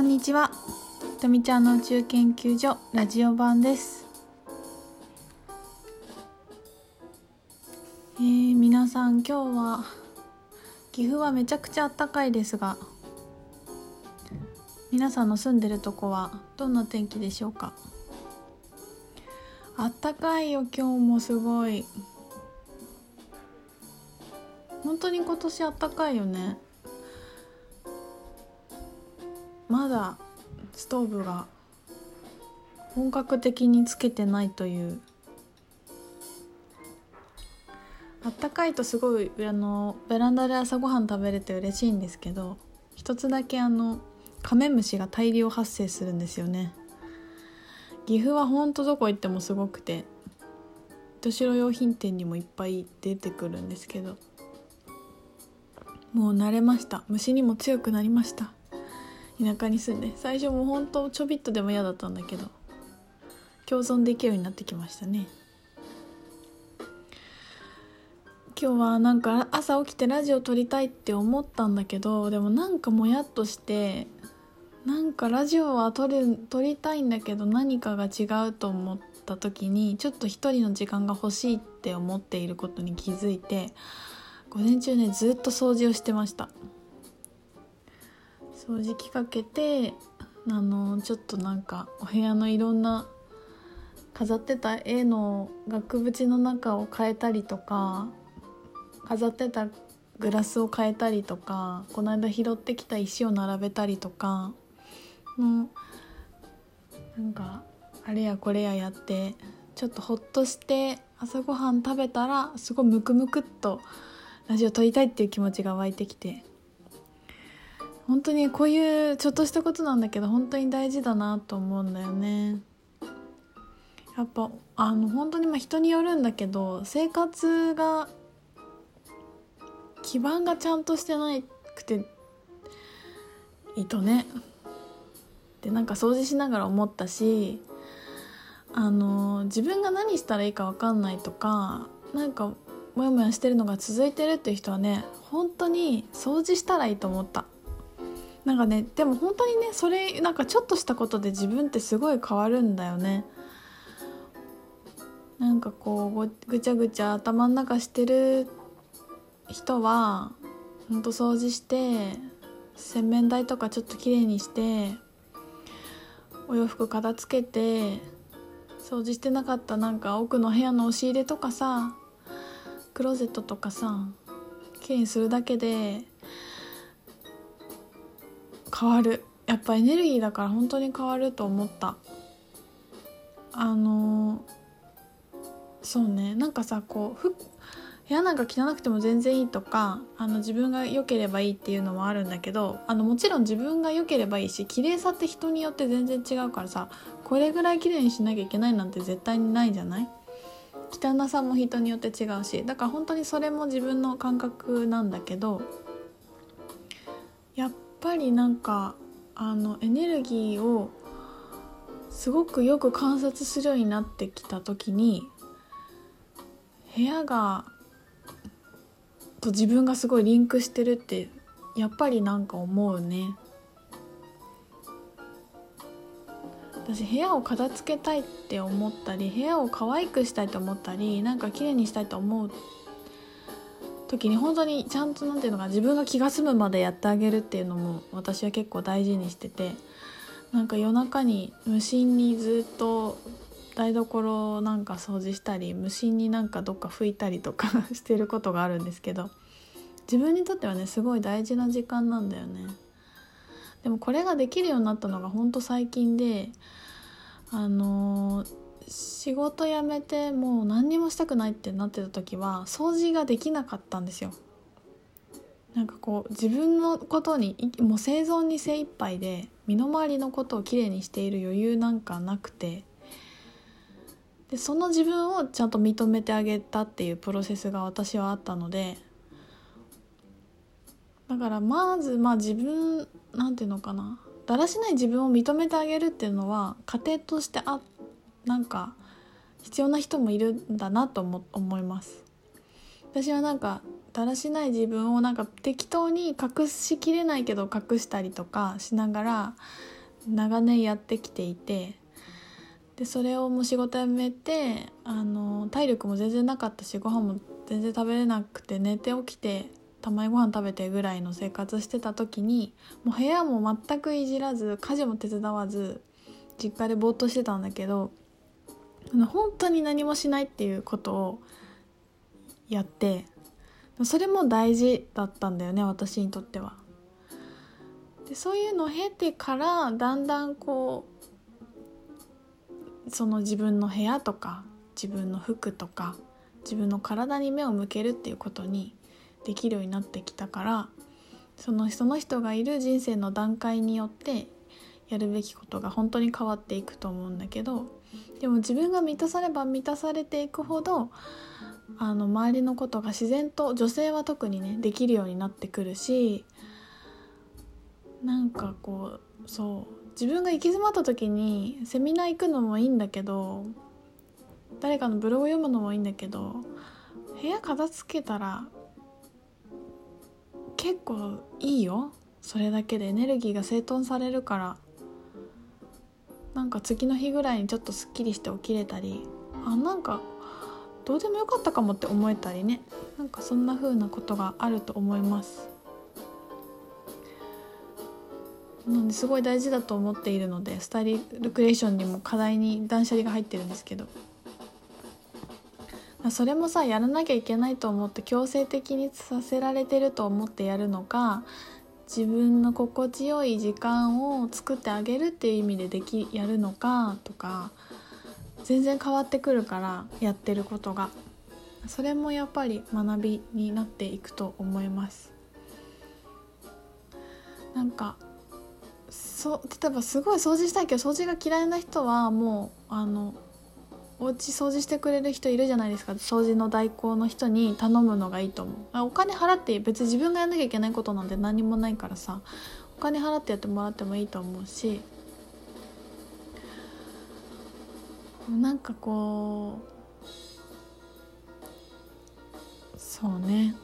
こんにちは。とみちゃんの宇宙研究所ラジオ版です。えー、皆さん今日は岐阜はめちゃくちゃ暖かいですが皆さんの住んでるとこはどんな天気でしょうか？あったかいよ今日もすごい。本当に今年あったかいよね。まだストーブが本格的につけてないという。あったかいとすごいあのベランダで朝ごはん食べれて嬉しいんですけど一つだけあのカメムシが大量発生するんですよね。岐阜はほんとどこ行ってもすごくて糸代用品店にもいっぱい出てくるんですけどもう慣れました。虫にも強くなりました。田舎に住んで最初もうほんとちょびっとでも嫌だったんだけど共存できるようになってきましたね。今日はなんか朝起きてラジオ撮りたいって思ったんだけどでもなんかもやっとしてなんかラジオは撮る撮りたいんだけど何かが違うと思った時にちょっと一人の時間が欲しいって思っていることに気づいて午前中ねずっと掃除をしてました。掃除機かけてあのちょっとなんかお部屋のいろんな飾ってた絵の額縁の中を変えたりとか飾ってたグラスを変えたりとかこの間拾ってきた石を並べたりとかもうなんかあれやこれややってちょっとほっとして朝ごはん食べたらすごいムクムクっとラジオ撮りたいっていう気持ちが湧いてきて。本当にこういうちょっとしたことなんだけど本当に大事だなと思うんだよね。やっぱあの本当にまあ人によるんだけど生活が基盤がちゃんとしてなくていいとね。でなんか掃除しながら思ったしあの自分が何したらいいか分かんないとかなんかモヤモヤしてるのが続いてるっていう人はね本当に掃除したらいいと思った。なんかねでも本当にねそれなんかちょっとしたことで自分ってすごい変わるんだよね。なんかこうぐちゃぐちゃ頭の中してる人はほんと掃除して洗面台とかちょっときれいにしてお洋服片付けて掃除してなかったなんか奥の部屋の押し入れとかさクローゼットとかさきれいにするだけで変わる。やっぱエネルギーだから本当に変わると思った。あのそうね。なんかさこう部屋なんか汚くても全然いいとかあの自分が良ければいいっていうのもあるんだけどあのもちろん自分が良ければいいし綺麗さって人によって全然違うからさこれぐらい綺麗にしなきゃいけないなんて絶対にないじゃない？汚さも人によって違うしだから本当にそれも自分の感覚なんだけどやっぱりなんかあのエネルギーをすごくよく観察するようになってきた時に部屋がと自分がすごいリンクしてるってやっぱりなんか思うね。私部屋を片付けたいって思ったり部屋を可愛くしたいと思ったりなんか綺麗にしたいと思う時に本当にちゃんと何ていうのか自分が気が済むまでやってあげるっていうのも私は結構大事にしててなんか夜中に無心にずっと台所なんか掃除したり無心になんかどっか拭いたりとか してることがあるんですけど自分にとってはねすごい大事な時間なんだよね。でもこれができるようになったのがほんと最近であのー仕事辞めてもう何にもしたくないってなってた時は掃除ができなかったんですよ。なんかこう自分のことにもう生存に精一杯で身の回りのことをきれいにしている余裕なんかなくて。でその自分をちゃんと認めてあげたっていうプロセスが私はあったので。だからまずまあ自分なんていうのかな。だらしない自分を認めてあげるっていうのは家庭としてあってなんか必要な人もいるんだなと思います。私はなんかだらしない自分をなんか適当に隠しきれないけど隠したりとかしながら長年やってきていてでそれをもう仕事辞めてあの体力も全然なかったしご飯も全然食べれなくて寝て起きてたまにご飯食べてぐらいの生活してた時にもう部屋も全くいじらず家事も手伝わず実家でぼーっとしてたんだけどあの本当に何もしないっていうことをやってそれも大事だったんだよね私にとっては。でそういうのを経てからだんだんこうその自分の部屋とか自分の服とか自分の体に目を向けるっていうことにできるようになってきたからそのその人がいる人生の段階によってやるべきことが本当に変わっていくと思うんだけどでも自分が満たされば満たされていくほどあの周りのことが自然と女性は特にねできるようになってくるしなんかこうそう自分が行き詰まった時にセミナー行くのもいいんだけど誰かのブログ読むのもいいんだけど部屋片付けたら結構いいよ。それだけでエネルギーが整頓されるから。なんか次の日ぐらいにちょっとすっきりして起きれたりあなんかどうでもよかったかもって思えたりね。なんかそんな風なことがあると思います。なんですごい大事だと思っているのでスタイリルクレーションにも課題に断捨離が入ってるんですけど。それもさやらなきゃいけないと思って強制的にさせられてると思ってやるのか自分の心地よい時間を作ってあげるっていう意味でできやるのかとか全然変わってくるからやってることが。それもやっぱり学びになっていくと思います。なんかそ例えばすごい掃除したいけど掃除が嫌いな人はもうあのお家掃除してくれる人いるじゃないですか。掃除の代行の人に頼むのがいいと思う。お金払って別に自分がやんなきゃいけないことなんて何もないからさ。お金払ってやってもらってもいいと思うし。なんかこうそうね。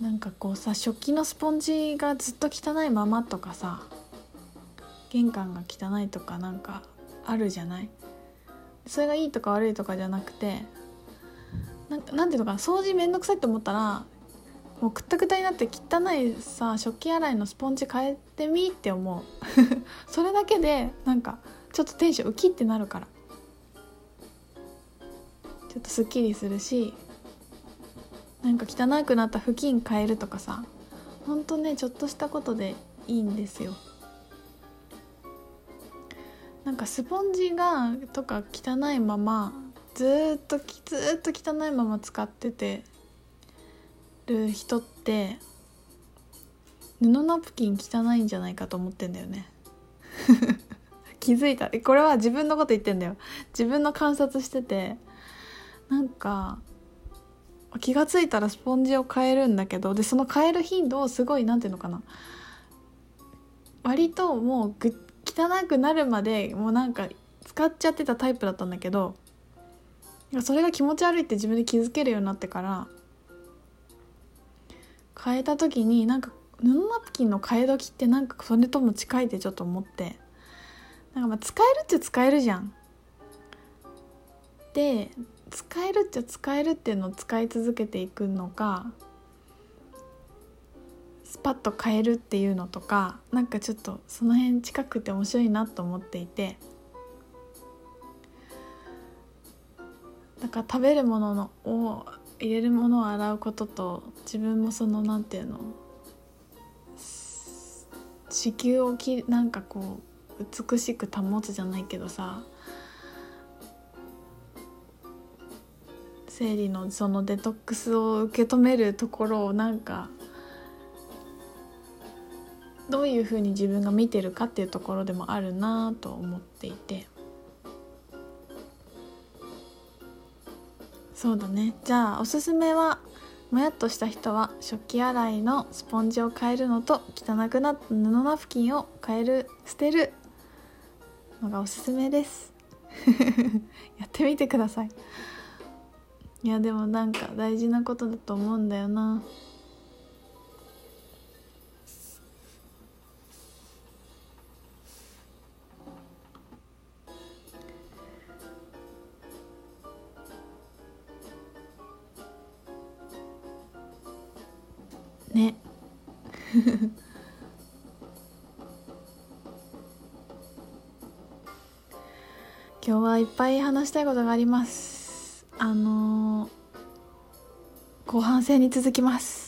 なんかこうさ食器のスポンジがずっと汚いままとかさ。玄関が汚いとかなんかあるじゃない？それがいいとか悪いとかじゃなくてなんかなんていうのかな？掃除めんどくさいと思ったらもうくったくたになって汚いさ食器洗いのスポンジ変えてみって思う。それだけでなんかちょっとテンションウキってなるから。ちょっとすっきりするしなんか汚くなった布巾変えるとかさほんとねちょっとしたことでいいんですよ。なんかスポンジがとか汚いままずっとずっと汚いまま使っててる人って布ナプキン汚いんじゃないかと思ってんだよね。気づいた。これは自分のこと言ってんだよ。自分の観察しててなんか気が付いたらスポンジを変えるんだけどでその変える頻度をすごい何て言うのかな。割ともうぐ汚くなるまでもうなんか使っちゃってたタイプだったんだけどそれが気持ち悪いって自分で気づけるようになってから変えた時になんか布ナプキンの替え時ってなんかそれとも近いってちょっと思ってなんかまあ使えるっちゃ使えるじゃん。で使えるっちゃ使えるっていうのを使い続けていくのかスパッと変えるっていうのとかなんかちょっとその辺近くて面白いなと思っていて。だか食べるもののを入れるものを洗うことと自分もそのなんていうの子宮をきなんかこう美しく保つじゃないけどさ生理のそのデトックスを受け止めるところをなんかどういうふうに自分が見てるかっていうところでもあるなと思っていて。そうだね。じゃあおすすめはもやっとした人は食器洗いのスポンジを変えるのと汚くなった布ナプキンを変える捨てるのがおすすめです。やってみてください。いやでもなんか大事なことだと思うんだよな。ね。今日はいっぱい話したいことがあります。あのー、後半戦に続きます